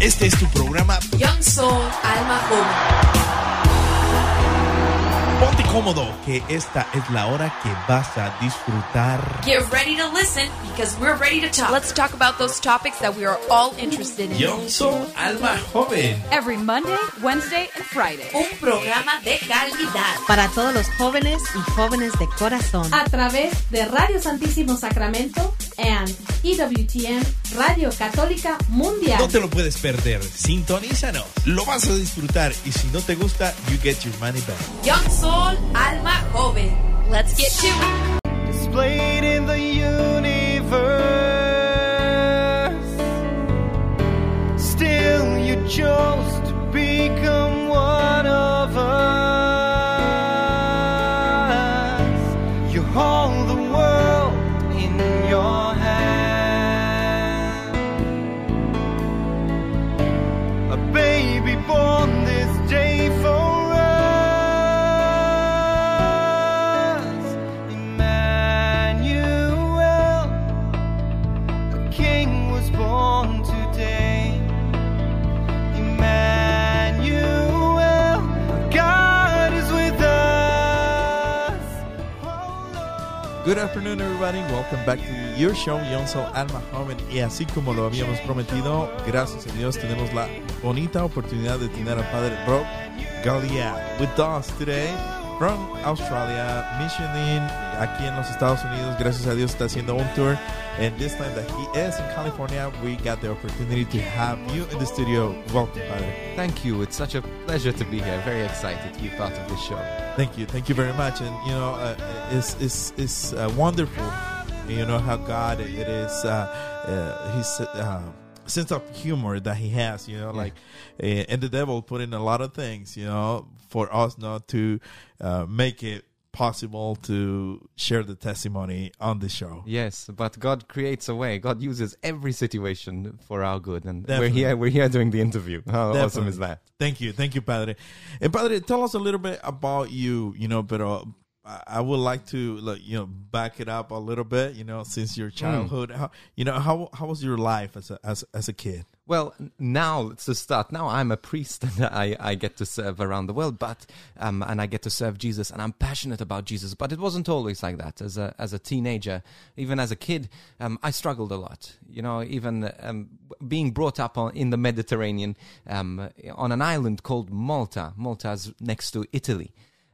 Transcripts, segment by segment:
Este es tu programa. Young Soul, Alma Joven. Ponte cómodo, que esta es la hora que vas a disfrutar. Get ready to listen because we're ready to talk. Let's talk about those topics that we are all interested in. Young Soul Alma Joven. Every Monday, Wednesday, and Friday. Un programa de calidad. Para todos los jóvenes y jóvenes de corazón. A través de Radio Santísimo Sacramento and EWTN Radio Católica Mundial. No te lo puedes perder. Sintonízanos. Lo vas a disfrutar y si no te gusta, you get your money back. Young Soul, Alma Joven. Let's get to it. displayed in the universe. Still, you chose Good afternoon, everybody. Welcome back to your show, Young Soul Alma Joven. Y así como lo habíamos prometido, gracias a Dios tenemos la bonita oportunidad de tener al Padre Rob Galia with us today from Australia, missioning aquí en los Estados Unidos. Gracias a Dios está haciendo un tour. And this time that he is in California, we got the opportunity to have you in the studio. Welcome, Padre. Thank you. It's such a pleasure to be here. Very excited to be part of this show. Thank you, thank you very much. And you know, uh, it's it's it's uh, wonderful. You know how God it is. Uh, uh, his uh, sense of humor that He has. You know, like uh, and the devil put in a lot of things. You know, for us not to uh, make it possible to share the testimony on the show. Yes, but God creates a way. God uses every situation for our good, and Definitely. we're here. We're here doing the interview. How awesome is that? Thank you, thank you, Padre. And Padre, tell us a little bit about you. You know, but uh, I would like to, like, you know, back it up a little bit. You know, since your childhood, how, you know, how how was your life as a as as a kid? Well, now to start. Now I'm a priest, and I, I get to serve around the world, but um, and I get to serve Jesus, and I'm passionate about Jesus. But it wasn't always like that. As a as a teenager, even as a kid, um, I struggled a lot. You know, even um, being brought up on, in the Mediterranean um, on an island called Malta. Malta is next to Italy.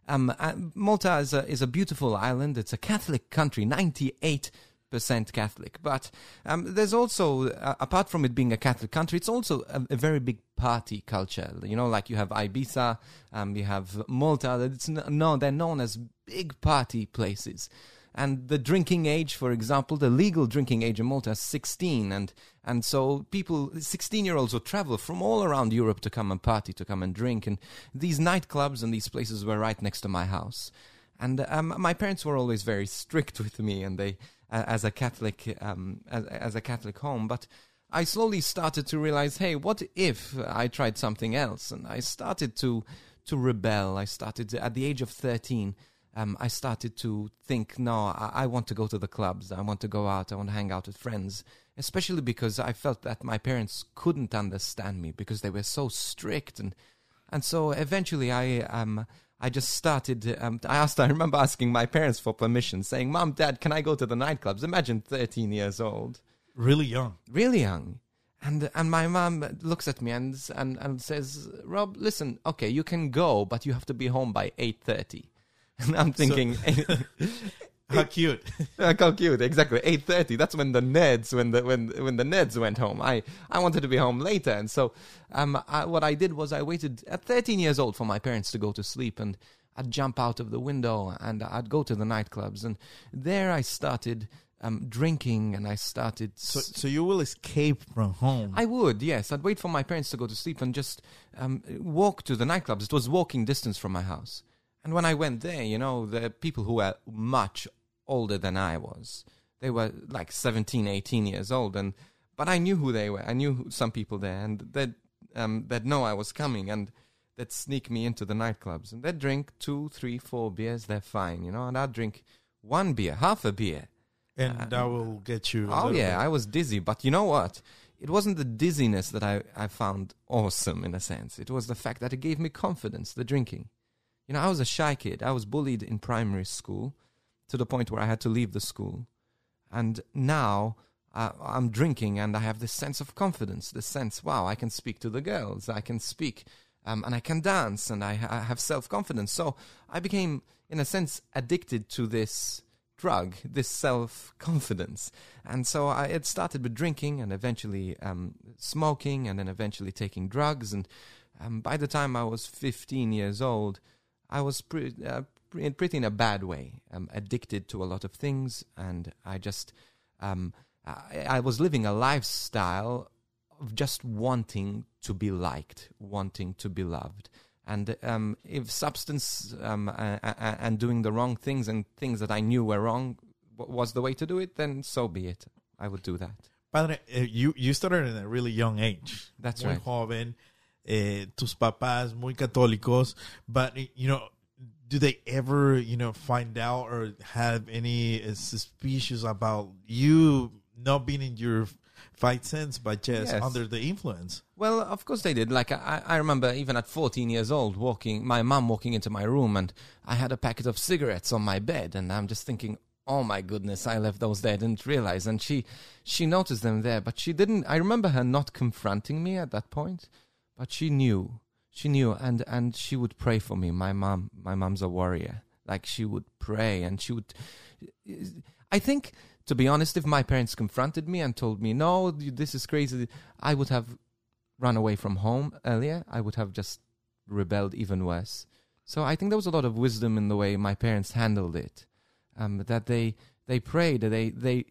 Um, uh, Malta is a, is a beautiful island. It's a Catholic country, 98 percent Catholic. But um, there's also, uh, apart from it being a Catholic country, it's also a, a very big party culture. You know, like you have Ibiza, um, you have Malta. It's no, they're known as big party places. And the drinking age, for example, the legal drinking age in Malta is 16. And, and so people, 16 year olds will travel from all around Europe to come and party, to come and drink. And these nightclubs and these places were right next to my house. And um, my parents were always very strict with me, and they, as a Catholic, um, as, as a Catholic home. But I slowly started to realize, hey, what if I tried something else? And I started to to rebel. I started to- at the age of thirteen. Um, I started to think, no, I, I want to go to the clubs. I want to go out. I want to hang out with friends. Especially because I felt that my parents couldn't understand me because they were so strict and and so eventually I um I just started um I asked I remember asking my parents for permission saying mom dad can I go to the nightclubs? Imagine 13 years old. Really young. really young. And and my mom looks at me and and, and says Rob listen okay you can go but you have to be home by 8:30 and I'm thinking How cute. Like, How cute! Exactly, eight thirty. That's when the Neds, when the when when the Neds went home. I I wanted to be home later, and so um, I, what I did was I waited at thirteen years old for my parents to go to sleep, and I'd jump out of the window and I'd go to the nightclubs, and there I started um, drinking, and I started. So, so you will escape from home. I would, yes. I'd wait for my parents to go to sleep and just um, walk to the nightclubs. It was walking distance from my house. And when I went there, you know, the people who were much older than I was, they were like 17, 18 years old. And but I knew who they were. I knew some people there, and they'd um, they'd know I was coming, and they'd sneak me into the nightclubs, and they'd drink two, three, four beers. They're fine, you know, and I'd drink one beer, half a beer. and that will get you. Oh yeah, bit. I was dizzy, but you know what? it wasn't the dizziness that I, I found awesome in a sense. It was the fact that it gave me confidence, the drinking. You know, I was a shy kid. I was bullied in primary school to the point where I had to leave the school. And now uh, I'm drinking and I have this sense of confidence, this sense, wow, I can speak to the girls, I can speak um, and I can dance and I, I have self confidence. So I became, in a sense, addicted to this drug, this self confidence. And so I it started with drinking and eventually um, smoking and then eventually taking drugs. And um, by the time I was 15 years old, I was pre- uh, pre- pretty in a bad way, I'm addicted to a lot of things. And I just, um, I, I was living a lifestyle of just wanting to be liked, wanting to be loved. And um, if substance um, a- a- and doing the wrong things and things that I knew were wrong w- was the way to do it, then so be it. I would do that. Padre, eh, you, you started at a really young age. That's muy right. joven. Eh, tus papás muy católicos. But, eh, you know, do they ever, you know, find out or have any uh, suspicions about you not being in your fight sense, but just Yes. under the influence? Well, of course they did. Like I, I remember, even at 14 years old, walking, my mom walking into my room, and I had a packet of cigarettes on my bed, and I'm just thinking, oh my goodness, I left those there, I didn't realize. And she, she noticed them there, but she didn't. I remember her not confronting me at that point, but she knew, she knew, and and she would pray for me. My mum, my mum's a warrior. Like she would pray, and she would. I think, to be honest, if my parents confronted me and told me, "No, this is crazy," I would have run away from home earlier, I would have just rebelled even worse. So I think there was a lot of wisdom in the way my parents handled it. Um, that they they prayed, they they.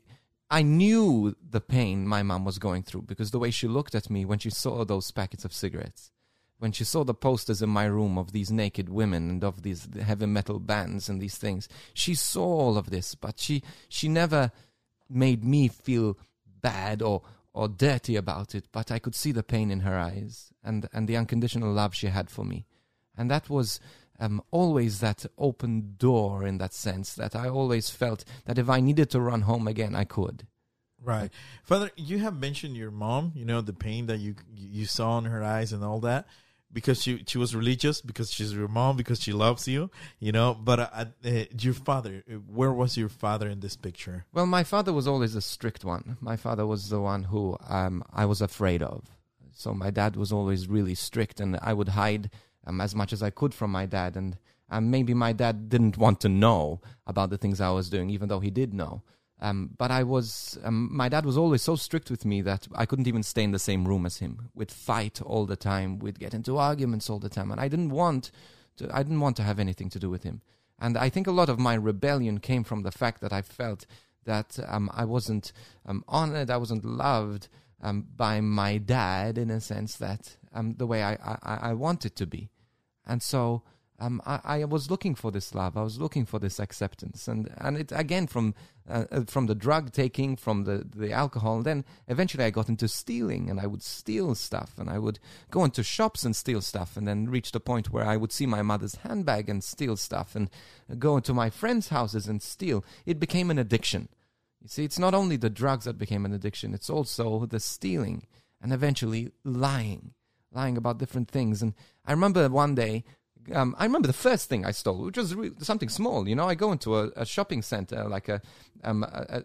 I knew the pain my mom was going through because the way she looked at me when she saw those packets of cigarettes, when she saw the posters in my room of these naked women and of these heavy metal bands and these things, she saw all of this, but she she never made me feel bad or or dirty about it, but I could see the pain in her eyes and and the unconditional love she had for me, and that was um, always that open door in that sense that I always felt that if I needed to run home again, I could. Right, Father. You have mentioned your mom. You know the pain that you you saw in her eyes and all that because she she was religious because she's your mom because she loves you. You know, but uh, uh, your father. Where was your father in this picture? Well, my father was always a strict one. My father was the one who um, I was afraid of. So my dad was always really strict, and I would hide um, as much as I could from my dad. And um, maybe my dad didn't want to know about the things I was doing, even though he did know. Um, but I was, um, my dad was always so strict with me that I couldn't even stay in the same room as him. We'd fight all the time. We'd get into arguments all the time, and I didn't want to. I didn't want to have anything to do with him. And I think a lot of my rebellion came from the fact that I felt that um, I wasn't um, honored, I wasn't loved um, by my dad in a sense that um, the way I, I, I wanted to be. And so um, I, I was looking for this love. I was looking for this acceptance, and and it again from uh, uh, from the drug taking, from the the alcohol. And then eventually I got into stealing, and I would steal stuff, and I would go into shops and steal stuff, and then reach the point where I would see my mother's handbag and steal stuff, and go into my friends' houses and steal. It became an addiction. You see, it's not only the drugs that became an addiction; it's also the stealing, and eventually lying lying about different things. And I remember one day, um, I remember the first thing I stole, which was re- something small. You know, I go into a, a shopping center, like a, um, a,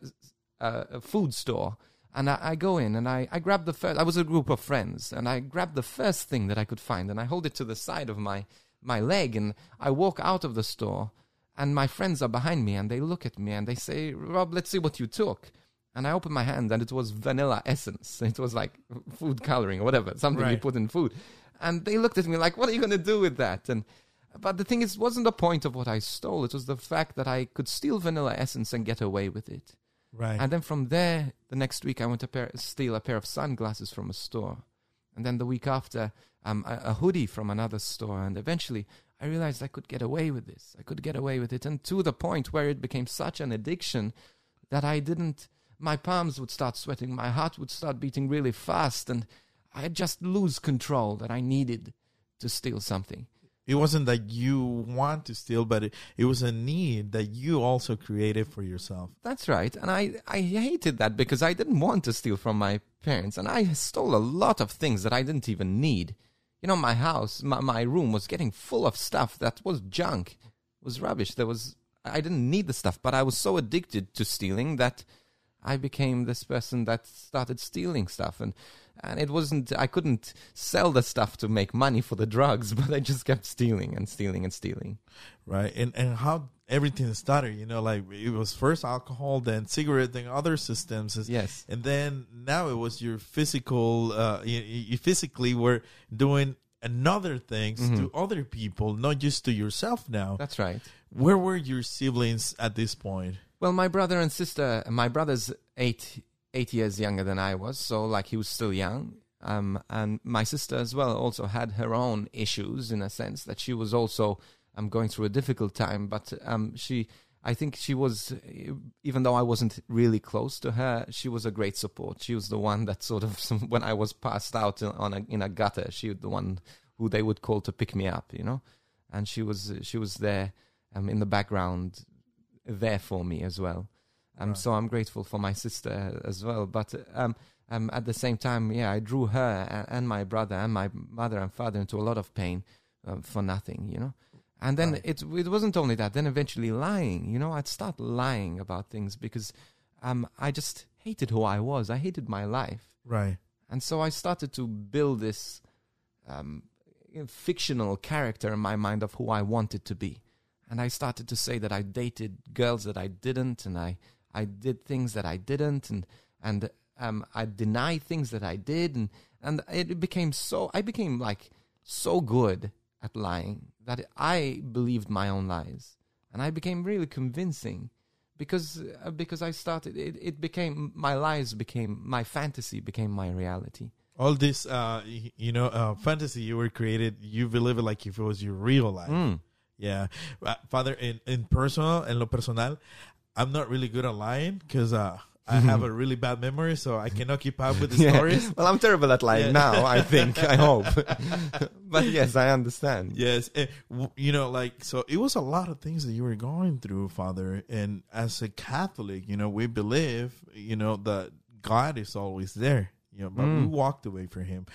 a, a food store, and I, I go in and I, I grab the first. I was a group of friends, and I grab the first thing that I could find, and I hold it to the side of my my leg, and I walk out of the store. And my friends are behind me, and they look at me and they say, "Rob, let's see what you took." And I opened my hand, and it was vanilla essence. It was like food coloring or whatever, something you put in food. And they looked at me like, "What are you going to do with that?" And but the thing is, it wasn't the point of what I stole. It was the fact that I could steal vanilla essence and get away with it. Right. And then from there, the next week, I went to pair, steal a pair of sunglasses from a store. And then the week after, um, a, a hoodie from another store. And eventually, I realized I could get away with this. I could get away with it. And to the point where it became such an addiction that I didn't, my palms would start sweating, my heart would start beating really fast, and I'd just lose control that I needed to steal something. It wasn't that you want to steal, but it, it was a need that you also created for yourself. That's right. And I, I hated that because I didn't want to steal from my parents. And I stole a lot of things that I didn't even need. You know, my house, my, my room was getting full of stuff that was junk, was rubbish. There was, I didn't need the stuff, but I was so addicted to stealing that I became this person that started stealing stuff. And, and it wasn't, I couldn't sell the stuff to make money for the drugs, but I just kept stealing and stealing and stealing. right? And and how everything started, you know, like it was first alcohol, then cigarette, then other systems, Yes. and then now it was your physical. Uh, you, you physically were doing another things to other people, not just to yourself. Now, That's right. where were your siblings at this point? Well, my brother and sister, my brother's eight eight years younger than I was, so like he was still young. Um, and my sister as well also had her own issues in a sense that she was also um going through a difficult time. But um, she, I think she was, even though I wasn't really close to her, she was a great support. She was the one that sort of when I was passed out on a in a gutter, she was the one who they would call to pick me up, you know. And she was she was there um, in the background there for me as well. Um, So I'm grateful for my sister as well. But um, um, at the same time, yeah, I drew her and, and my brother and my mother and father into a lot of pain um, for nothing, you know. And then it it wasn't only that. Then eventually lying, you know, I'd start lying about things because um, I just hated who I was. I hated my life. Right. And so I started to build this um, fictional character in my mind of who I wanted to be. And I started to say that I dated girls that I didn't, and I, I did things that I didn't, and and um, I denied things that I did, and and it became so I became like so good at lying that I believed my own lies, and I became really convincing because uh, because I started it, it became my lies became my fantasy became my reality. All this, uh, you know, uh, fantasy you were created, you believe it like if it was your real life. Mm. Yeah, uh, Father, in in personal, en lo personal, I'm not really good at lying because uh, I have a really bad memory, so I cannot keep up with the Yeah. stories. Well, I'm terrible at lying Yeah. now. I think. I hope. but yes, I understand. Yes, w- you know, like so, it was a lot of things that you were going through, Father. And as a Catholic, you know, we believe, you know, that God is always there. You know, but we walked away from Him.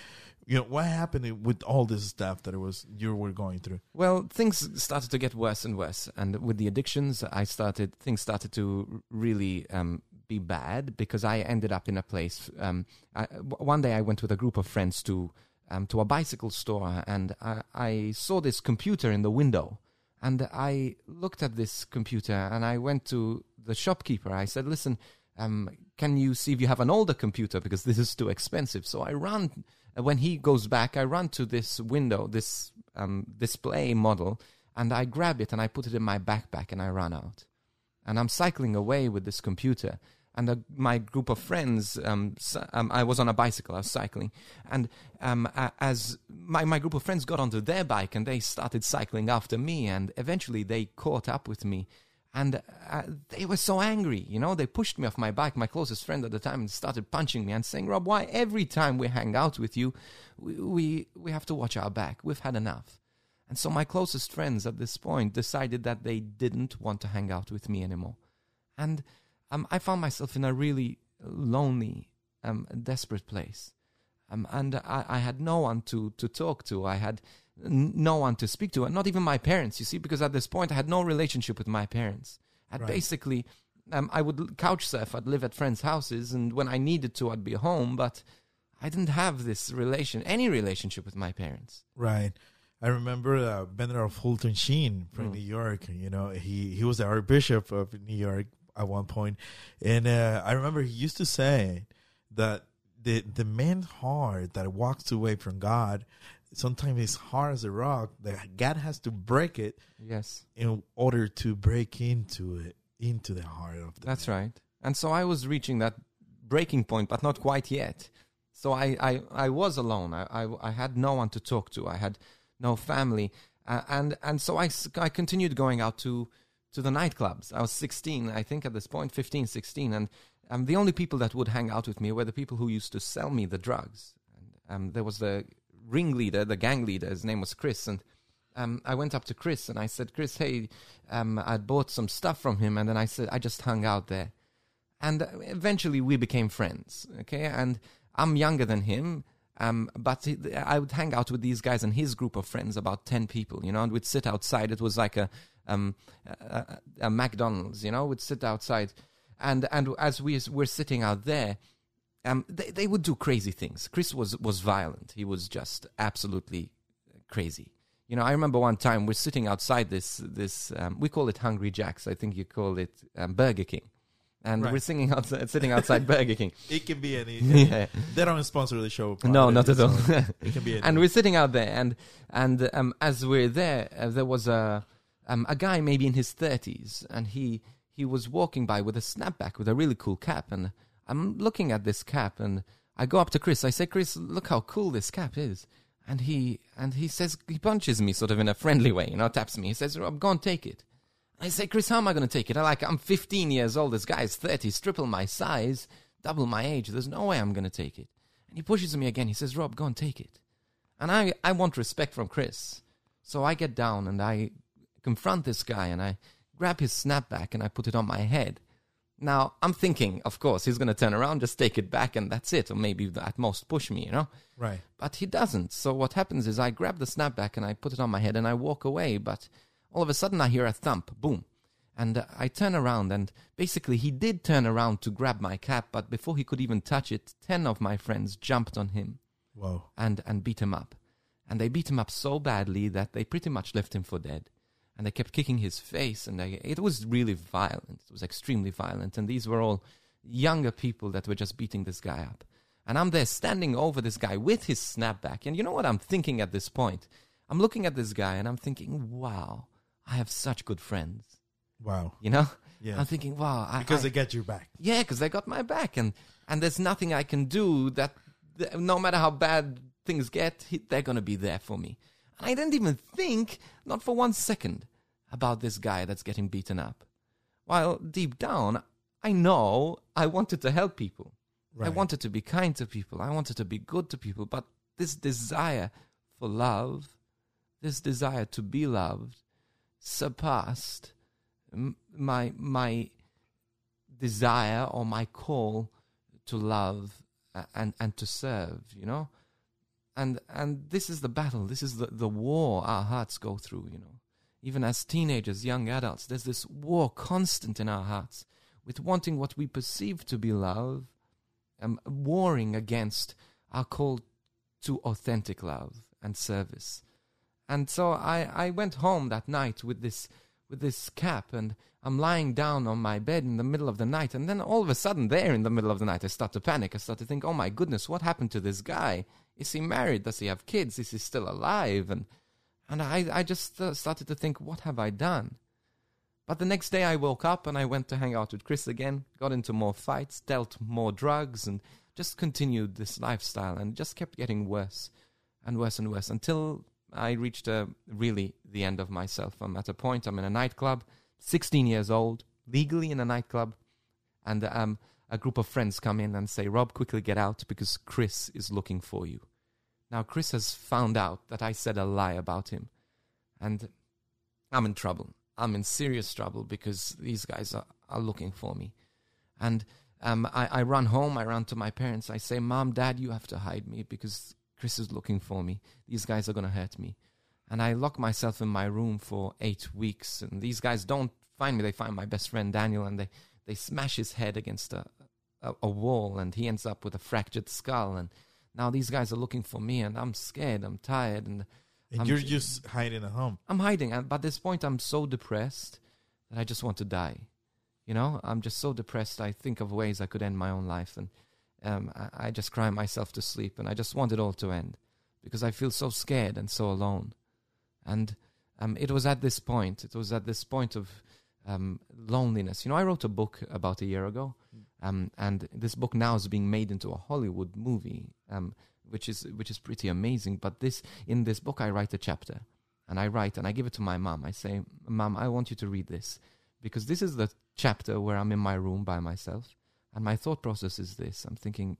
You know, what happened with all this stuff that it was you were going through? Well, things started to get worse and worse, and with the addictions, I started. Things started to really um, be bad because I ended up in a place. Um, I, one day, I went with a group of friends to um, to a bicycle store, and I, I saw this computer in the window, and I looked at this computer, and I went to the shopkeeper. I said, "Listen, um, can you see if you have an older computer because this is too expensive?" So I run. uh, When he goes back, I run to this window, this um, display model, and I grab it and I put it in my backpack and I run out. And I'm cycling away with this computer. And uh, my group of friends, um, s- um, I was on a bicycle, I was cycling. And um, a- as my, my group of friends got onto their bike and they started cycling after me, and eventually they caught up with me. And uh, they were so angry, you know. They pushed me off my bike, my closest friend at the time, and started punching me and saying, "Rob, why every time we hang out with you, we we, we have to watch our back? We've had enough." And so my closest friends at this point decided that they didn't want to hang out with me anymore. And um, I found myself in a really lonely, um, desperate place. Um, and I, I had no one to, to talk to. I had no one to speak to, and not even my parents, you see, because at this point I had no relationship with my parents. And Right. basically, um, I would couch surf, I'd live at friends' houses, and when I needed to, I'd be home, but I didn't have this relation, any relationship with my parents. Right. I remember uh, of Fulton Sheen from Mm. New York. You know, he he was the Archbishop of New York at one point, and uh, I remember he used to say that the the man's heart that walks away from God sometimes it's hard as a rock. That God has to break it Yes. in order to break into it into the heart of the That's man. right. And so I was reaching that breaking point, but not quite yet. So I, I, I was alone. I, I, I had no one to talk to. I had no family. Uh, and, and so I, I continued going out to, to the nightclubs. I was 16, I think, at this point, 15, 16. And um, the only people that would hang out with me were the people who used to sell me the drugs. And um, there was the ringleader, the gang leader. His name was Chris. And um, I went up to Chris and I said, Chris, hey, um, I'd bought some stuff from him, and then I said I just hung out there, and uh, eventually we became friends. Okay, and I'm younger than him. Um, but he, I would hang out with these guys and his group of friends, about ten people, you know, and we'd sit outside. It was like a um, a, a McDonald's, you know, we'd sit outside, and and as we were sitting out there, um, they they would do crazy things. Chris was was violent. He was just absolutely crazy. You know, I remember one time we're sitting outside this this um, we call it Hungry Jack's. I think you call it um, Burger King, and Right. we're sitting outside, sitting outside Burger King. It can be any. Yeah. They don't sponsor the show. No, not at all. it can be any. and we're sitting out there, and and um, as we're there, uh, there was a um, a guy maybe in his thirties, and he he was walking by with a snapback with a really cool cap, and I'm looking at this cap, and I go up to Chris. I say, Chris, look how cool this cap is, and he and he says he punches me sort of in a friendly way, you know, taps me. He says, Rob, go and take it. I say, Chris, how am I going to take it? I like, I'm 15 years old. This guy's 30. He's triple my size, double my age. There's no way I'm going to take it. And he pushes me again. He says, Rob, go and take it. And I, I want respect from Chris. So I get down and I confront this guy and I grab his snapback and I put it on my head. Now, I'm thinking, of course, he's going to turn around, just take it back, and that's it. Or maybe at most push me, you know? right. But he doesn't. So what happens is I grab the snapback and I put it on my head and I walk away. But all of a sudden I hear a thump, boom. And uh, I turn around and basically he did turn around to grab my cap, but before he could even touch it, 10 of my friends jumped on him Whoa. and, and beat him up. And they beat him up so badly that they pretty much left him for dead. And they kept kicking his face, and they, it was really violent. It was extremely violent. And these were all younger people that were just beating this guy up. And I'm there standing over this guy with his snapback. And you know what I'm thinking at this point? I'm looking at this guy and I'm thinking, wow, I have such good friends. Wow. You know? Yeah. I'm thinking, wow. I, Because I, they get your back. yeah, because they got my back, and and there's nothing I can do that, no matter how bad things get, they're gonna be there for me. I didn't even think, not for one second, about this guy that's getting beaten up. While deep down, I know I wanted to help people. I wanted to be kind to people. I wanted to be good to people. But this desire for love, this desire to be loved, surpassed my my desire or my call to love uh, and and to serve. You know, and and this is the battle. This is the the war our hearts go through. You know, even as teenagers, young adults, there's this war constant in our hearts with wanting what we perceive to be love um, warring against our call to authentic love and service. And so I, I went home that night with this with this cap and I'm lying down on my bed in the middle of the night and then all of a sudden there in the middle of the night I start to panic. I start to think, oh my goodness, what happened to this guy? Is he married? Does he have kids? Is he still alive? And and I, I just uh, started to think, what have I done? But the next day I woke up and I went to hang out with Chris again, got into more fights, dealt more drugs, and just continued this lifestyle and just kept getting worse and worse and worse until I reached uh, really the end of myself. I'm at a point, I'm in a nightclub, 16 years old, legally in a nightclub, and um, a group of friends come in and say, Rob, quickly get out because Chris is looking for you. Now, Chris has found out that I said a lie about him, and I'm in trouble. I'm in serious trouble because these guys are, are looking for me. And um, I, I run home, I run to my parents, I say, Mom, Dad, you have to hide me because Chris is looking for me. These guys are going to hurt me. And I lock myself in my room for eight weeks. And these guys don't find me. They find my best friend Daniel and they, they smash his head against a, a, a wall and he ends up with a fractured skull. And now these guys are looking for me and I'm scared, I'm tired. And And I'm you're just hiding at home. I'm hiding. And by this point, I'm so depressed that I just want to die. You know, I'm just so depressed. I think of ways I could end my own life, and um, I, I just cry myself to sleep. And I just want it all to end because I feel so scared and so alone. And um, it was at this point. It was at this point of um, loneliness. You know, I wrote a book about a year ago, um, and this book now is being made into a Hollywood movie, um, which is which is pretty amazing. But this in this book, I write a chapter, and I write and I give it to my mom. I say, "Mom, I want you to read this because this is the chapter where I'm in my room by myself, and my thought process is this: I'm thinking,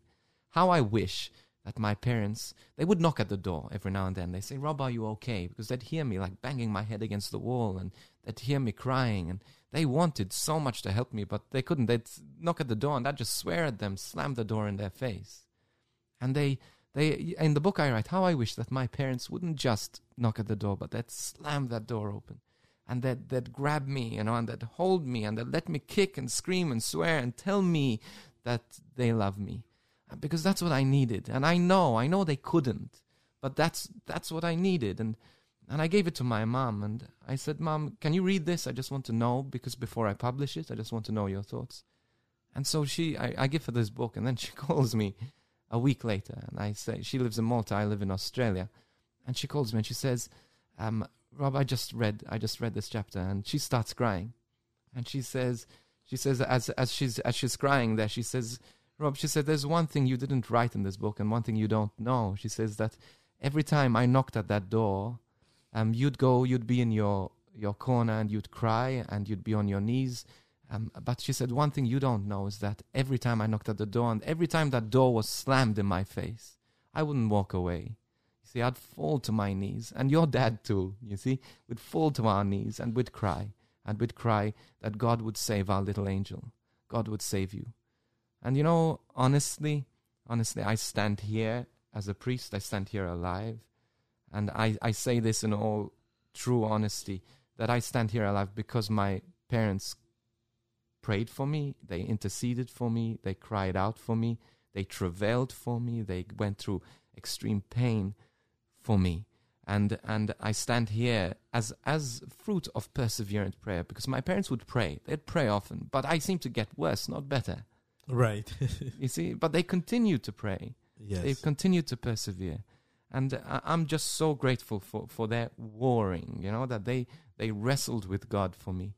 how I wish that my parents they would knock at the door every now and then. They say, "Rob, are you okay?" Because they'd hear me like banging my head against the wall, and they'd hear me crying, and they wanted so much to help me, but they couldn't. They'd knock at the door, and I'd just swear at them, slam the door in their face, and they they in the book I write how I wish that my parents wouldn't just knock at the door, but they'd slam that door open, and they'd they'd grab me, you know, and they'd hold me, and they'd let me kick and scream and swear and tell me that they love me because that's what I needed. And I know, I know they couldn't, but that's that's what I needed. And and I gave it to my mom, and I said, "Mom, can you read this? I just want to know because before I publish it, I just want to know your thoughts." And so she, I, I give her this book, and then she calls me a week later, and I say she lives in Malta, I live in Australia, and she calls me and she says, um, "Rob, I just read, I just read this chapter," and she starts crying, and she says, she says as as she's as she's crying there, she says Rob, she said, there's one thing you didn't write in this book and one thing you don't know. She says that every time I knocked at that door, um, you'd go, you'd be in your, your corner and you'd cry and you'd be on your knees. Um, but she said, one thing you don't know is that every time I knocked at the door and every time that door was slammed in my face, I wouldn't walk away. You see, I'd fall to my knees. And your dad, too, you see, would fall to our knees and we'd cry. And we'd cry that God would save our little angel. God would save you. And you know, honestly, honestly, I stand here as a priest, I stand here alive. And I, I say this in all true honesty that I stand here alive because my parents prayed for me, they interceded for me, they cried out for me, they travailed for me, they went through extreme pain for me. And and I stand here as as fruit of perseverant prayer because my parents would pray. They'd pray often, but I seem to get worse, not better. Right. You see, but they continue to pray. yes. They've continued to persevere, and I- I'm just so grateful for for their warring. You know that they they wrestled with God for me,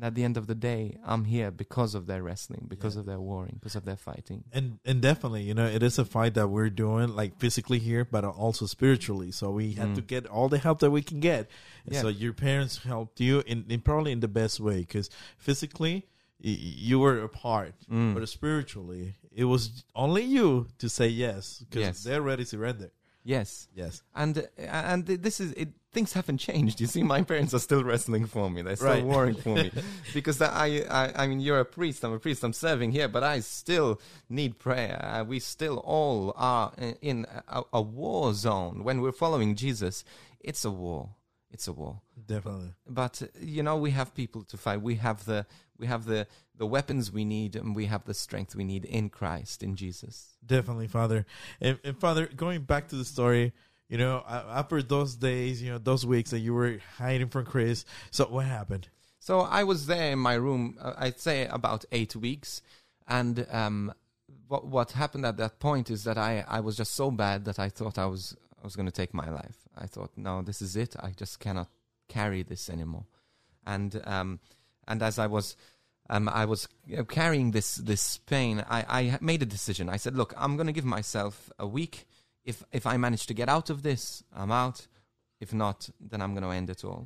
and at the end of the day, I'm here because of their wrestling, because Yeah. of their warring, because of their fighting. and and definitely you know it is a fight that we're doing like physically here but also spiritually so we have Mm. to get all the help that we can get and Yeah. so your parents helped you in, in probably in the best way because physically y- you were apart Mm. but spiritually it was only you to say yes because Yes. they're ready to surrender Yes, yes and uh, and this is it. Things haven't changed. You see, my parents are still wrestling for me. They're still Right. warring for me because I, I, I mean, you're a priest. I'm a priest. I'm serving here, but I still need prayer. Uh, we still all are in a, a war zone when we're following Jesus. It's a war. It's a war. definitely But uh, you know, we have people to fight. We have the we have the the weapons we need, and we have the strength we need in Christ, in Jesus. Definitely, Father. And, and Father, going back to the story, you know, after those days, you know, those weeks that you were hiding from Chris, so what happened? So I was there in my room. Uh, I'd say about eight weeks, and um, what what happened at that point is that I I was just so bad that I thought I was I was going to take my life. I thought, no, this is it. I just cannot carry this anymore. And um, and as I was. Um, I was you know, carrying this this pain. I, I made a decision. I said, "Look, I'm going to give myself a week. If if I manage to get out of this, I'm out. If not, then I'm going to end it all."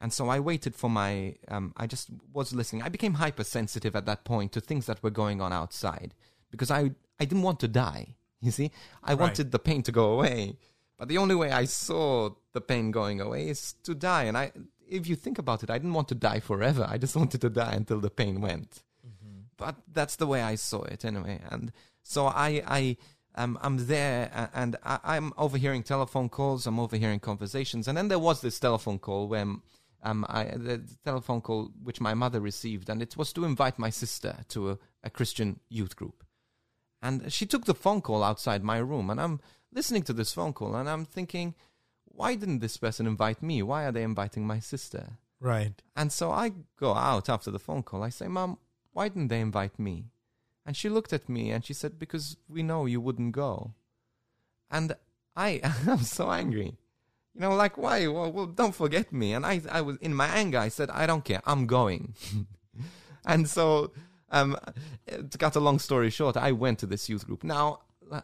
And so I waited for my. Um, I just was listening. I became hypersensitive at that point to things that were going on outside because I I didn't want to die. You see, I Right. wanted the pain to go away, but the only way I saw the pain going away is to die. And I, if you think about it, I didn't want to die forever. I just wanted to die until the pain went. But that's the way I saw it anyway. And so I I. Um, I'm there and I, I'm overhearing telephone calls. I'm overhearing conversations, and then there was this telephone call when um, I, the telephone call which my mother received, and it was to invite my sister to a, a Christian youth group. And she took the phone call outside my room, and I'm listening to this phone call, and I'm thinking, why didn't this person invite me? Why are they inviting my sister? Right. And so I go out after the phone call. I say, Mom, why didn't they invite me? And she looked at me and she said, Because we know you wouldn't go. And I, I'm so angry. You know, like, why? Well, well, don't forget me. And I, I was in my anger. I said, I don't care. I'm going. and so, um, to cut a long story short, I went to this youth group. Now,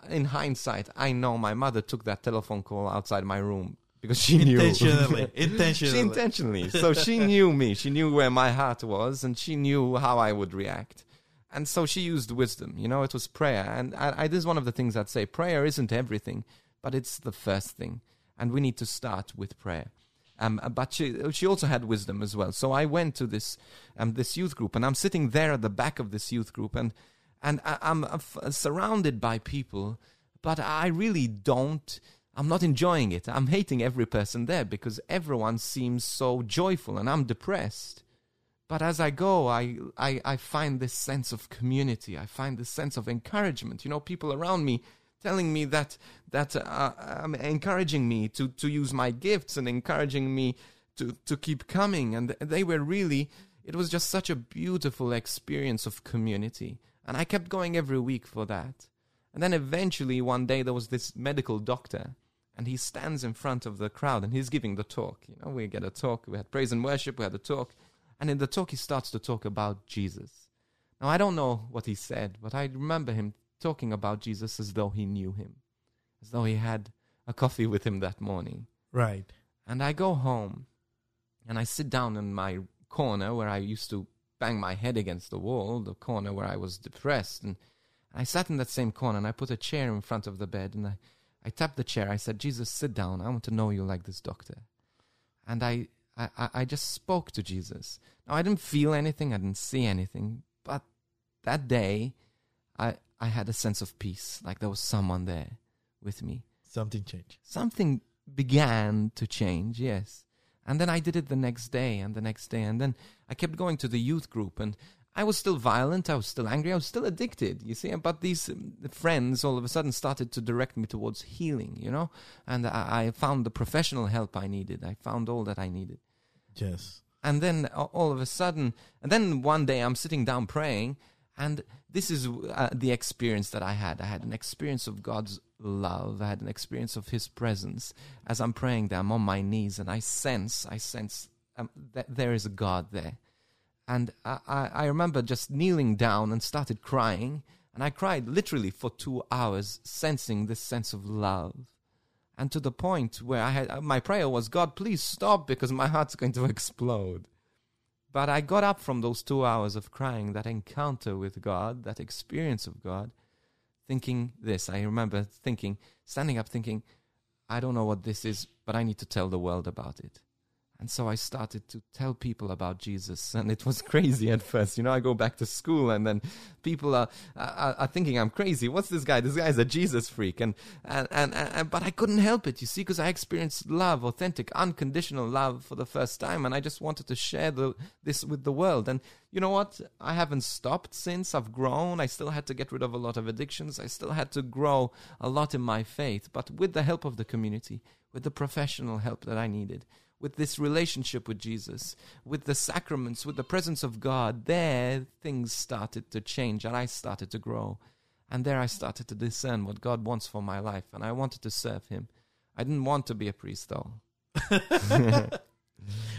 in hindsight, I know my mother took that telephone call outside my room because she knew Intentionally. Intentionally. she intentionally. So she knew me. She knew where my heart was, and she knew how I would react. and so she used wisdom. You know, it was prayer, and I, I, this is one of the things I'd say: prayer isn't everything, but it's the first thing, and we need to start with prayer. Um, but she she also had wisdom as well. So I went to this um, this youth group, and I'm sitting there at the back of this youth group, and and I, I'm uh, f- surrounded by people, but I really don't. I'm not enjoying it. I'm hating every person there because everyone seems so joyful, and I'm depressed. But as I go, I, I, I find this sense of community. I find this sense of encouragement. You know, people around me telling me that that uh, um, encouraging me to, to use my gifts and encouraging me to, to keep coming. And they were really, it was just such a beautiful experience of community. And I kept going every week for that. And then eventually one day there was this medical doctor and he stands in front of the crowd and he's giving the talk. You know, we get a talk. We had praise and worship. We had a talk. And in the talk, he starts to talk about Jesus. Now, I don't know what he said, but I remember him talking about Jesus as though he knew him, as though he had a coffee with him that morning. Right. And I go home and I sit down in my corner where I used to bang my head against the wall, the corner where I was depressed. And I sat in that same corner and I put a chair in front of the bed and I, I tapped the chair. I said, Jesus, sit down. I want to know you like this doctor. And I, I, I just spoke to Jesus. Now, I didn't feel anything, I didn't see anything, but that day, I, I had a sense of peace, like there was someone there with me. Something changed. Something began to change, yes. And then I did it the next day and the next day. And then I kept going to the youth group and I was still violent. I was still angry. I was still addicted, you see. But these um, friends all of a sudden started to direct me towards healing, you know. And I, I found the professional help I needed. I found all that I needed. Yes. And then uh, all of a sudden, and then one day I'm sitting down praying, and this is uh, the experience that I had. I had an experience of God's love. I had an experience of His presence. As I'm praying there, I'm on my knees, and I sense, I sense um, that there is a God there and I, I remember just kneeling down and started crying. And I cried literally for two hours, sensing this sense of love. And to the point where I had uh, my prayer was, God, please stop because my heart's going to explode. But I got up from those two hours of crying, that encounter with God, that experience of God, thinking this. I remember thinking, standing up, thinking, I don't know what this is, but I need to tell the world about it. And so I started to tell people about Jesus, and it was crazy at first. You know, I go back to school, and then people are are, are thinking I'm crazy. What's this guy? This guy's a Jesus freak, and and and, and but I couldn't help it. You see, because I experienced love, authentic, unconditional love for the first time, and I just wanted to share the, this with the world. And you know what? I haven't stopped since. I've grown. I still had to get rid of a lot of addictions. I still had to grow a lot in my faith, but with the help of the community, with the professional help that I needed with this relationship with Jesus, with the sacraments, with the presence of God, there things started to change and I started to grow. And there I started to discern what God wants for my life and I wanted to serve Him. I didn't want to be a priest though.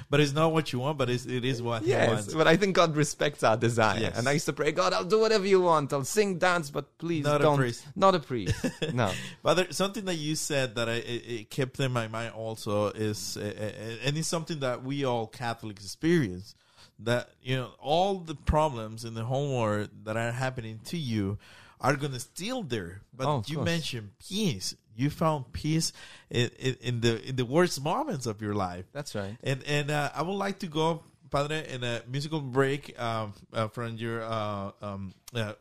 but it's not what you want, but it's, it is what yes, he wants. but I think God respects our desire. Yes. And I used to pray, God, I'll do whatever you want. I'll sing, dance, but please Not a don't. priest. Not a priest. no. But there, something that you said that I, it, it kept in my mind also is, uh, and it's something that we all Catholics experience. That you know, all the problems in the whole world that are happening to you are gonna still there. But Oh, you course. mentioned peace. You found peace in, in, in the in the worst moments of your life. That's right. And and uh, I would like to go, Padre, in a musical break um, uh, from your uh, um, uh,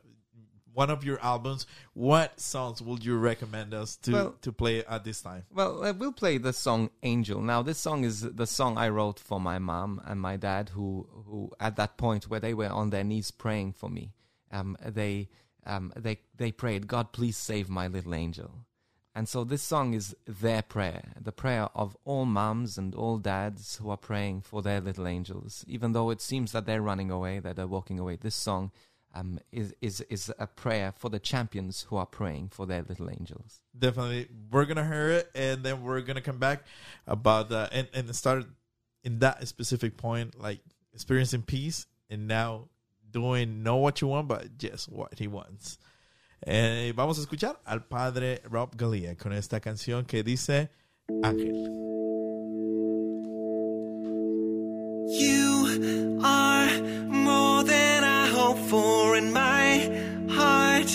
one of your albums. What songs would you recommend us to Well- to play at this time? Well, uh, we'll play the song "Angel." Now, this song is the song I wrote for my mom and my dad, who, who at that point where they were on their knees praying for me, um, they, um, they, they prayed, "God, please save my little angel." And so this song is their prayer, the prayer of all moms and all dads who are praying for their little angels, even though it seems that they're running away, that they're walking away. This song um, is is is a prayer for the champions who are praying for their little angels. Definitely, we're gonna hear it, and then we're gonna come back about uh, and and start in that specific point, like experiencing peace, and now doing know what you want, but just what he wants. Eh, vamos a escuchar al padre Rob Galea con esta canción que dice Ángel. You are more than I hope for, and my heart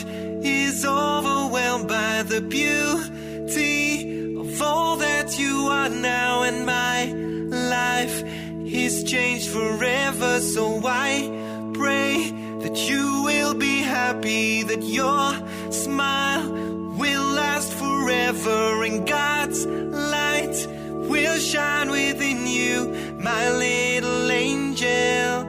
is overwhelmed by the beauty of all that you are now, and my life is changed forever. So I pray that you happy, that your smile will last forever, and God's light will shine within you, my little angel.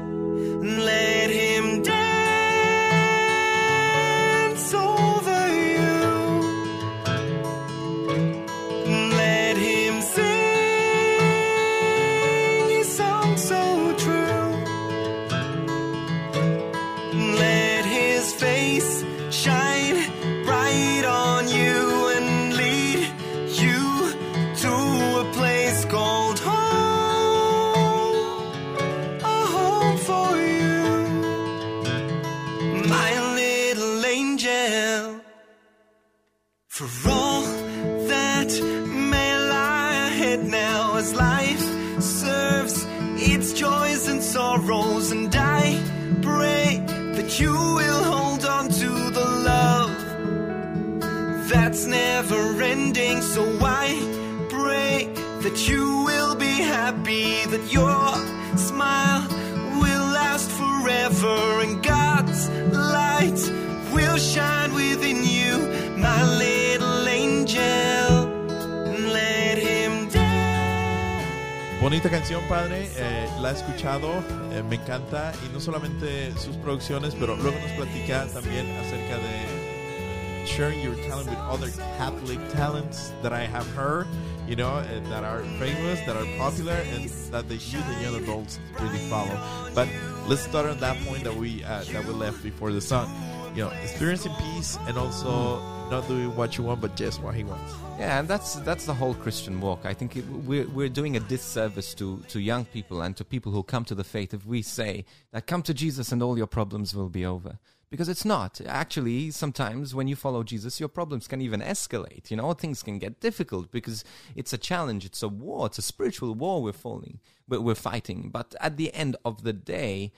Canción, padre. Eh, la he escuchado, eh, me encanta. Y no solamente sus producciones, pero luego nos platica también acerca de sharing your talent with other Catholic talents that I have heard, you know, eh, that are famous, that are popular, and that the youth and young adults really follow. But let's start on that point that we uh, that we left before the song. You know, experiencing peace and also not doing what you want, but just what He wants. Yeah, and that's that's the whole Christian walk. I think it, we're we're doing a disservice to to young people and to people who come to the faith if we say that come to Jesus and all your problems will be over. Because it's not. Actually, sometimes when you follow Jesus, your problems can even escalate. You know, things can get difficult because it's a challenge, it's a war, it's a spiritual war we're falling, we're, fighting. But at the end of the day,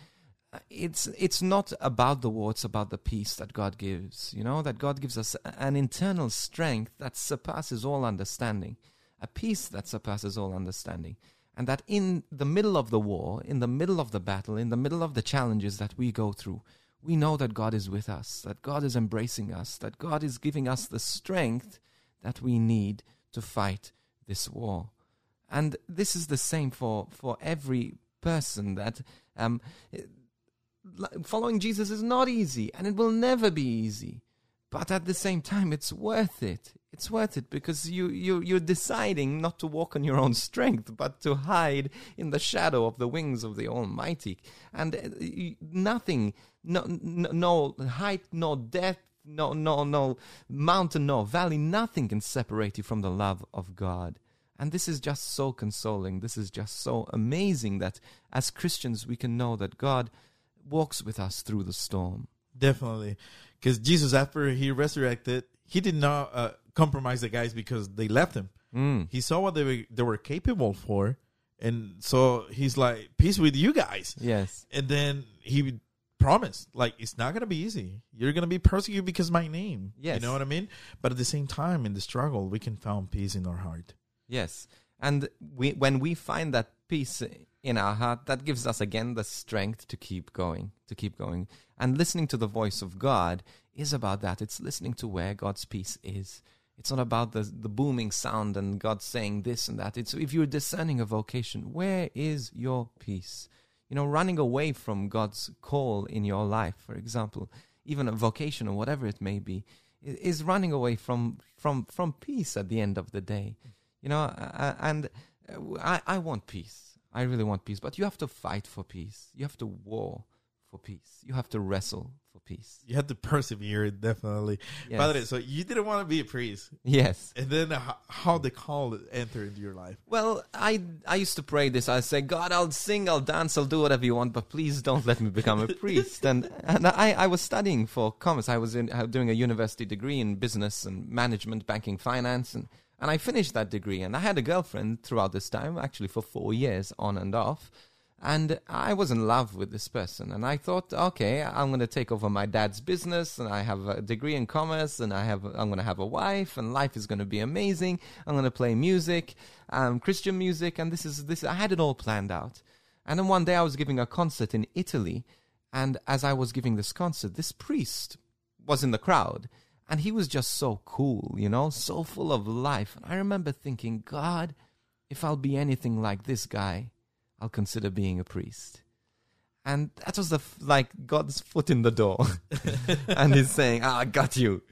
it's it's not about the war it's about the peace that god gives you know that god gives us an internal strength that surpasses all understanding a peace that surpasses all understanding and that in the middle of the war in the middle of the battle in the middle of the challenges that we go through we know that god is with us that god is embracing us that god is giving us the strength that we need to fight this war. And this is the same for for every person that um, following Jesus is not easy and it will never be easy. But at the same time, it's worth it. It's worth it because you, you, you're deciding not to walk on your own strength, but to hide in the shadow of the wings of the Almighty. And uh, nothing, no, no, no height, no depth, no, no, no mountain, no valley, nothing can separate you from the love of God. And this is just so consoling. This is just so amazing that as Christians we can know that God walks with us through the storm. Definitely, because Jesus, after he resurrected, he did not uh, compromise the guys because they left him. Mm. He saw what they were, they were capable for, and so he's like, "Peace with you guys." Yes. And then he promised, like, it's not gonna be easy. You're gonna be persecuted because of my name. Yes. you know what I mean. But at the same time, in the struggle, we can find peace in our heart. Yes. And we, when we find that peace in our heart, that gives us again the strength to keep going, to keep going. And listening to the voice of God is about that. It's listening to where God's peace is. It's not about the, the booming sound and God saying this and that. It's if you're discerning a vocation, where is your peace? You know, running away from God's call in your life, for example, even a vocation or whatever it may be, is running away from from from peace at the end of the day. You know, uh, and uh, I I want peace. I really want peace, but you have to fight for peace. You have to war for peace. You have to wrestle for peace. You have to persevere, definitely. Yes. Padre, so you didn't want to be a priest, Yes. and then how, how the call entered into your life? Well, I I used to pray this. I say, God, I'll sing, I'll dance, I'll do whatever you want, but please don't let me become a priest. and and I, I was studying for commerce. I was in, uh, doing a university degree in business and management, banking, finance, and and I finished that degree. And I had a girlfriend throughout this time, actually for four years, on and off. And I was in love with this person, and I thought, okay, I'm going to take over my dad's business, and I have a degree in commerce, and I have, I'm going to have a wife, and life is going to be amazing. I'm going to play music, um, Christian music, and this is this. I had it all planned out, And then one day I was giving a concert in Italy, and as I was giving this concert, this priest was in the crowd, and he was just so cool, you know, so full of life. And I remember thinking, God, if I'll be anything like this guy, I'll consider being a priest. And that was the f- like God's foot in the door, and He's saying, ah, "I got you."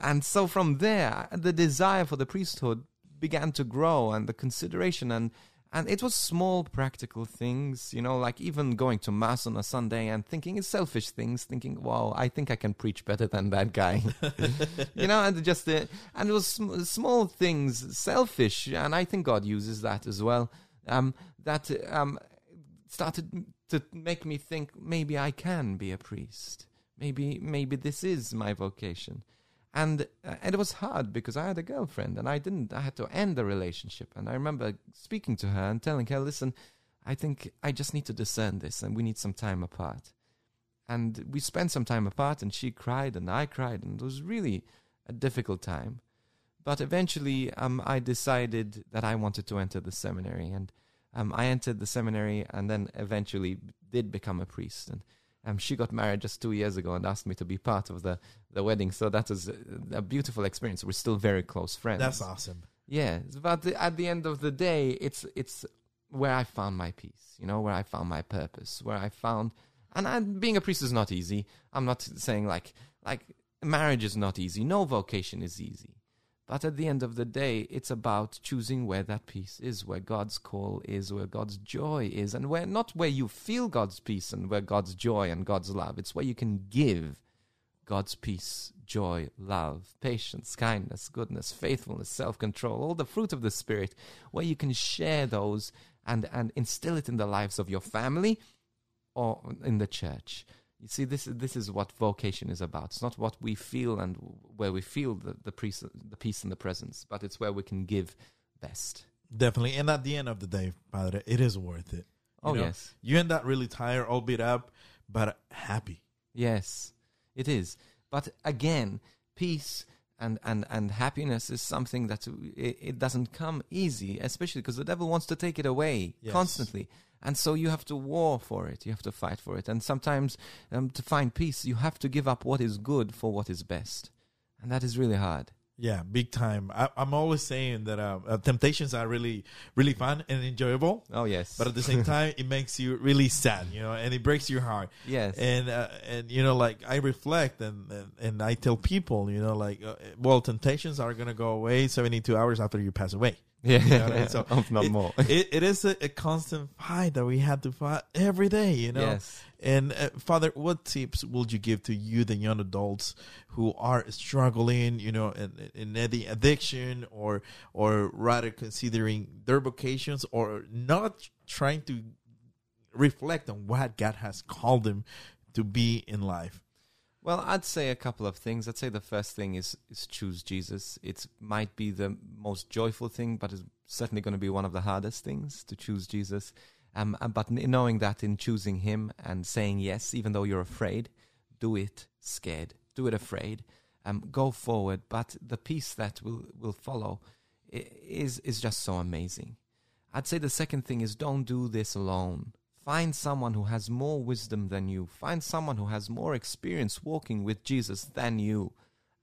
And so from there, the desire for the priesthood began to grow, and the consideration, and and it was small practical things, you know, like even going to mass on a Sunday and thinking it's selfish things, thinking, "Wow, I think I can preach better than that guy," you know, and just uh, and it was sm- small things, selfish, and I think God uses that as well. Um, that um, started to make me think maybe I can be a priest. Maybe maybe this is my vocation. And, uh, and it was hard because I had a girlfriend and I didn't I had to end the relationship and I remember speaking to her and telling her listen I think I just need to discern this and we need some time apart. And we spent some time apart and she cried and I cried and it was really a difficult time. But eventually um, I decided that I wanted to enter the seminary and um, I entered the seminary and then eventually did become a priest. And um, she got married just two years ago and asked me to be part of the, the wedding. So that was a, a beautiful experience. We're still very close friends. That's awesome. Yeah, but at the end of the day, it's it's where I found my peace. You know, where I found my purpose. Where I found, and I, being a priest is not easy. I'm not saying like like marriage is not easy. No vocation is easy. But at the end of the day, it's about choosing where that peace is, where God's call is, where God's joy is, and where not where you feel God's peace and where God's joy and God's love. It's where you can give God's peace, joy, love, patience, kindness, goodness, faithfulness, self control, all the fruit of the Spirit, where you can share those and, and instill it in the lives of your family or in the church. You see, this this is what vocation is about. It's not what we feel and where we feel the the, peace, the peace and the presence, but it's where we can give best. Definitely. And at the end of the day, Padre, it is worth it. You Oh know, yes, You end up really tired, all beat up, but happy. yes, it is. But again, peace and and and happiness is something that it, it doesn't come easy, especially because the devil wants to take it away Yes. constantly. And so you have to war for it. You have to fight for it. And sometimes um, to find peace, you have to give up what is good for what is best, and that is really hard. Yeah, big time. I, I'm always saying that uh, uh, temptations are really, really fun and enjoyable. Oh yes, But at the same time, it makes you really sad, you know, and it breaks your heart. yes, And uh, and you know, like I reflect and and, and I tell people, you know, like, uh, well, temptations are gonna go away 72 hours after you pass away. Yeah, You know, and so if not it, more. it, it is a, a constant fight that we have to fight every day, you know. Yes. And uh, Father, what tips would you give to youth and young adults who are struggling, you know, in, in any addiction or or rather considering their vocations or not trying to reflect on what God has called them to be in life? Well, I'd say a couple of things. I'd say the first thing is is choose Jesus. It might be the most joyful thing, but it's certainly going to be one of the hardest things to choose Jesus. Um, uh, but knowing that in choosing Him and saying yes, even though you're afraid, do it scared, do it afraid. Um, go forward. But the peace that will will follow is is just so amazing. I'd say the second thing is don't do this alone. Find someone who has more wisdom than you. Find someone who has more experience walking with Jesus than you.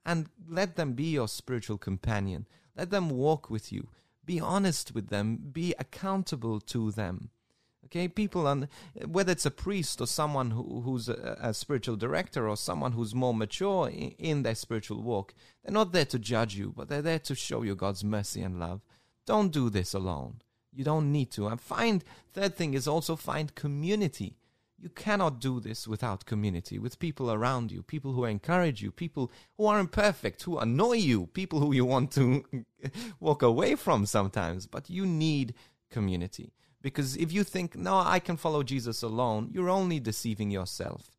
And let them be your spiritual companion. Let them walk with you. Be honest with them. Be accountable to them. Okay, people, on, whether it's a priest or someone who, who's a, a spiritual director or someone who's more mature in, in their spiritual walk, they're not there to judge you, but they're there to show you God's mercy and love. Don't do this alone. You don't need to. And find, third thing is also find community. You cannot do this without community, with people around you, people who encourage you, people who are imperfect, who annoy you, people who you want to walk away from sometimes. But you need community. Because if you think, no, I can follow Jesus alone, you're only deceiving yourself.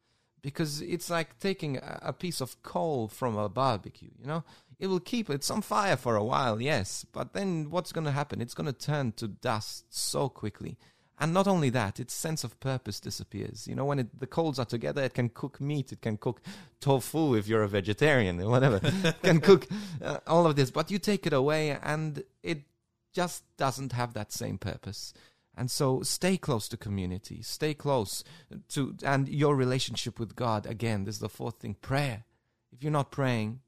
Because it's like taking a a piece of coal from a barbecue, you know? It will keep it's on fire for a while, yes, but then what's going to happen? It's going to turn to dust so quickly. And not only that, its sense of purpose disappears. You know, when it, the coals are together, it can cook meat, it can cook tofu if you're a vegetarian or whatever, it can cook uh, all of this, but you take it away and it just doesn't have that same purpose. And so stay close to community, stay close to, and your relationship with God. Again, this is the fourth thing prayer. If you're not praying,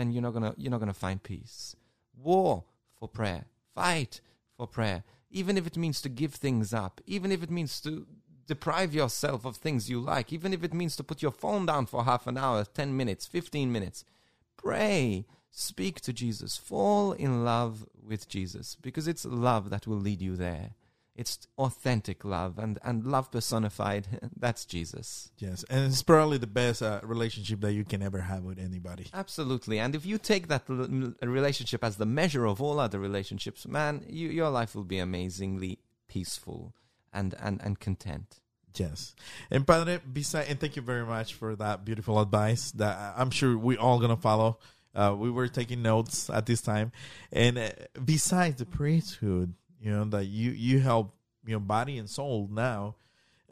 then you're not gonna, you're not gonna find peace. War for prayer, fight for prayer, even if it means to give things up, even if it means to deprive yourself of things you like, even if it means to put your phone down for half an hour, 10 minutes, 15 minutes. Pray, speak to Jesus, fall in love with Jesus, because it's love that will lead you there. It's authentic love and, and love personified. That's Jesus. Yes, and it's probably the best uh, relationship that you can ever have with anybody. Absolutely. And if you take that l- relationship as the measure of all other relationships, man, you, your life will be amazingly peaceful and, and, and content. Yes, and Padre, beside, and thank you very much for that beautiful advice that I'm sure we all gonna follow. Uh, we were taking notes at this time, and uh, besides the priesthood, you know that you you help you know body and soul now.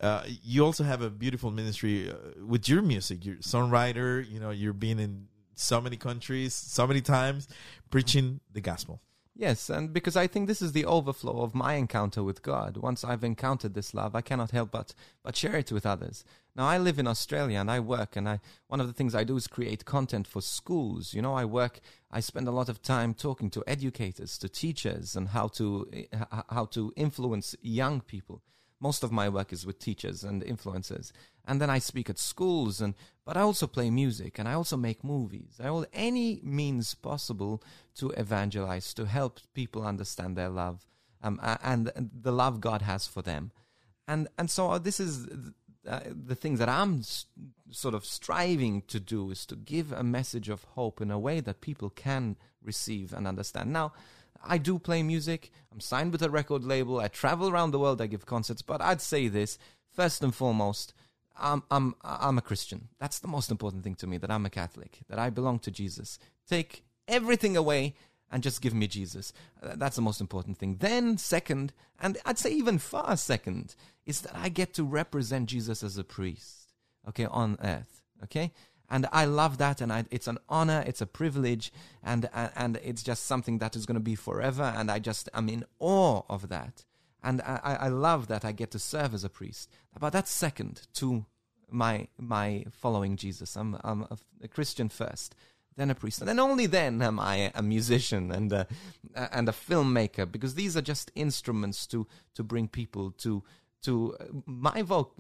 Uh, you also have a beautiful ministry uh, with your music. You're songwriter. You know you're being in so many countries, so many times, preaching the gospel. Yes, and because I think this is the overflow of my encounter with God. Once I've encountered this love, I cannot help but but share it with others. Now I live in Australia and I work and I one of the things I do is create content for schools. You know, I work I spend a lot of time talking to educators, to teachers and how to how to influence young people. Most of my work is with teachers and influencers. And then I speak at schools and but I also play music and I also make movies. I will any means possible to evangelize, to help people understand their love um, and the love God has for them. And and so this is the thing that I'm s- sort of striving to do is to give a message of hope in a way that people can receive and understand. Now, I do play music. I'm signed with a record label. I travel around the world. I give concerts. But I'd say this first and foremost. I'm I'm I'm a Christian. That's the most important thing to me. That I'm a Catholic. That I belong to Jesus. Take everything away and just give me Jesus. That's the most important thing. Then second, and I'd say even far second, is that I get to represent Jesus as a priest. Okay, on earth. Okay. And I love that, and I, it's an honor, it's a privilege, and and, it's just something that is going to be forever. And I just am in awe of that, and I, I love that I get to serve as a priest. But that's second to my my following Jesus. I'm I'm a Christian first, then a priest, and then only then am I a musician and a, and a filmmaker because these are just instruments to to bring people to to my voc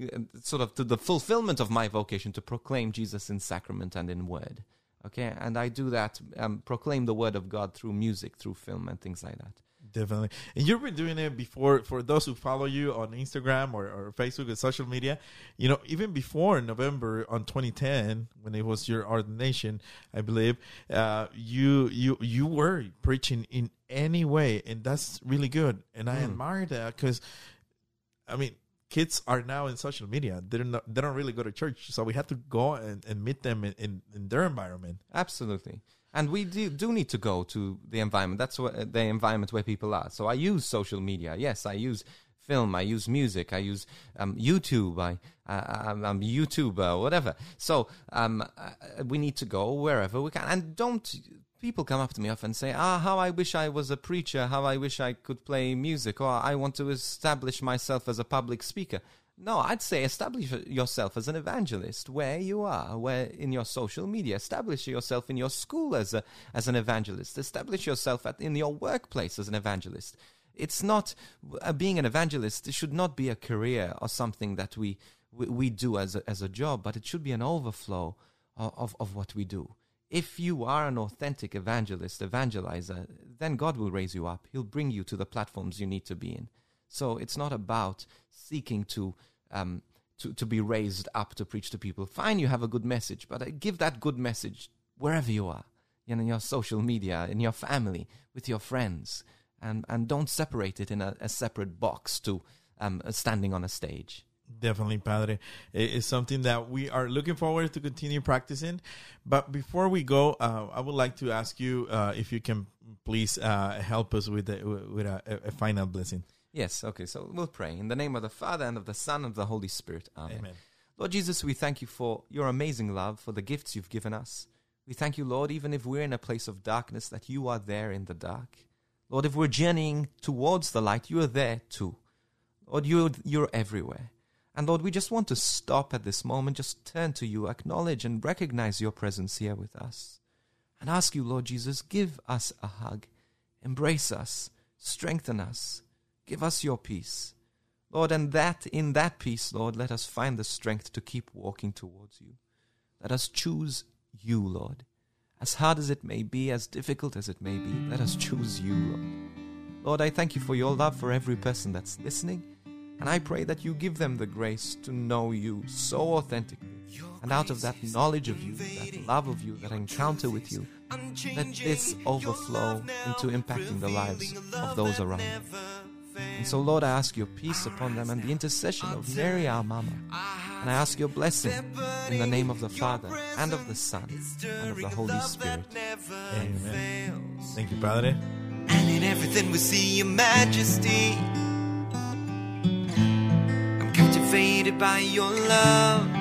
sort of to the fulfillment of my vocation to proclaim Jesus in sacrament and in word. Okay, and I do that, um, proclaim the word of God through music, through film, and things like that. Definitely. And you've been doing it before for those who follow you on Instagram or, or Facebook and social media. You know, even before November on 2010, when it was your ordination, I believe, uh, you you you were preaching in any way, and that's really good. And I admire that because, I mean, kids are now in social media. They're not they don't really go to church, so we have to go and, and meet them in, in, in their environment. Absolutely. And we do, do need to go to the environment. That's what, the environment where people are. So I use social media. Yes, I use film. I use music. I use um, YouTube. I, uh, I'm, I'm YouTuber, whatever. So um, uh, we need to go wherever we can. And don't people come up to me often and say, "Ah, how I wish I was a preacher. How I wish I could play music. Or I want to establish myself as a public speaker." No, I'd say establish yourself as an evangelist where you are, where in your social media. Establish yourself in your school as a as an evangelist. Establish yourself at, in your workplace as an evangelist. It's not uh, being an evangelist. Should not be a career or something that we we, we do as a, as a job, but it should be an overflow of, of, of what we do. If you are an authentic evangelist, evangelizer, then God will raise you up. He'll bring you to the platforms you need to be in. So it's not about seeking to um, to to be raised up to preach to people. Fine, you have a good message, but give that good message wherever you are, you know, in your social media, in your family, with your friends, and and don't separate it in a, a separate box to um, standing on a stage. Definitely, Padre. It is something that we are looking forward to continue practicing. But before we go, uh, I would like to ask you uh, if you can please uh, help us with a, with a, a final blessing. Yes, okay, so we'll pray. In the name of the Father, and of the Son, and of the Holy Spirit. Amen. Amen. Lord Jesus, we thank you for your amazing love, for the gifts you've given us. We thank you, Lord, even if we're in a place of darkness, that you are there in the dark. Lord, if we're journeying towards the light, you are there too. Lord, you're, you're everywhere. And Lord, we just want to stop at this moment, just turn to you, acknowledge and recognize your presence here with us. And ask you, Lord Jesus, give us a hug, embrace us, strengthen us, give us your peace. Lord, and that in that peace, Lord, let us find the strength to keep walking towards you. Let us choose you, Lord. As hard as it may be, as difficult as it may be, let us choose you, Lord. Lord, I thank you for your love for every person that's listening, and I pray that you give them the grace to know you so authentically. And out of that knowledge of you, that love of you, that encounter with you, let this overflow into impacting the lives of those around them. And so, Lord, I ask your peace upon them and the intercession of Mary, our Mama. And I ask your blessing in the name of the Father, and of the Son, and of the Holy Spirit. Amen. Thank you, Padre. And in everything we see your majesty. I'm captivated by your love.